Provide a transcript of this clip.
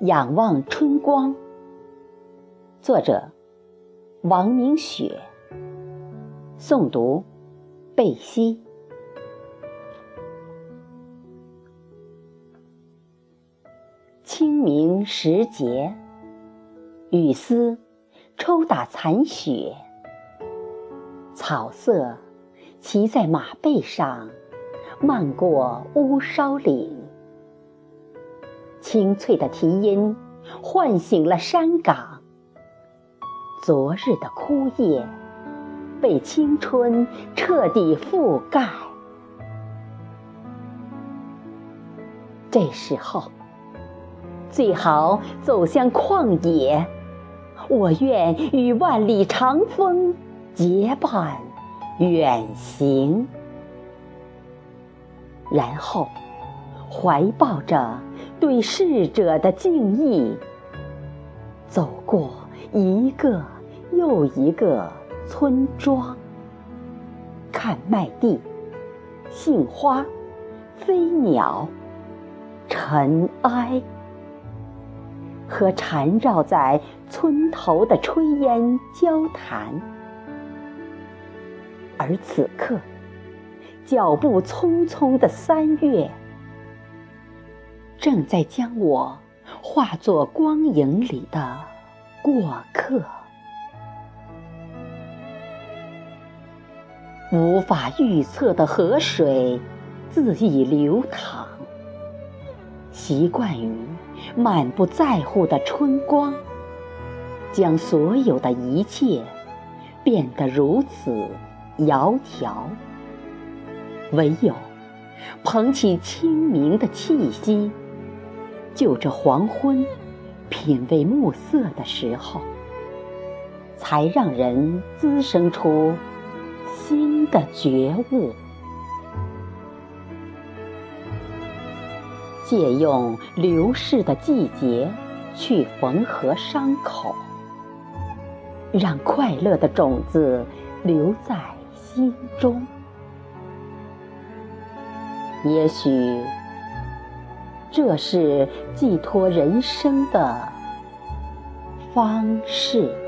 仰望春光。作者：王明雪。诵读：贝西。清明时节，雨丝抽打残雪，草色骑在马背上，漫过乌梢岭。清脆的啼音唤醒了山岗，昨日的枯叶被青春彻底覆盖。这时候，最好走向旷野，我愿与万里长风结伴远行，然后怀抱着。对逝者的敬意，走过一个又一个村庄，看麦地、杏花、飞鸟、尘埃，和缠绕在村头的炊烟交谈。而此刻，脚步匆匆的三月。正在将我化作光影里的过客，无法预测的河水恣意流淌，习惯于满不在乎的春光，将所有的一切变得如此窈窕，唯有捧起清明的气息。就这黄昏，品味暮色的时候，才让人滋生出新的觉悟。借用流逝的季节去缝合伤口，让快乐的种子留在心中。也许。这是寄托人生的方式。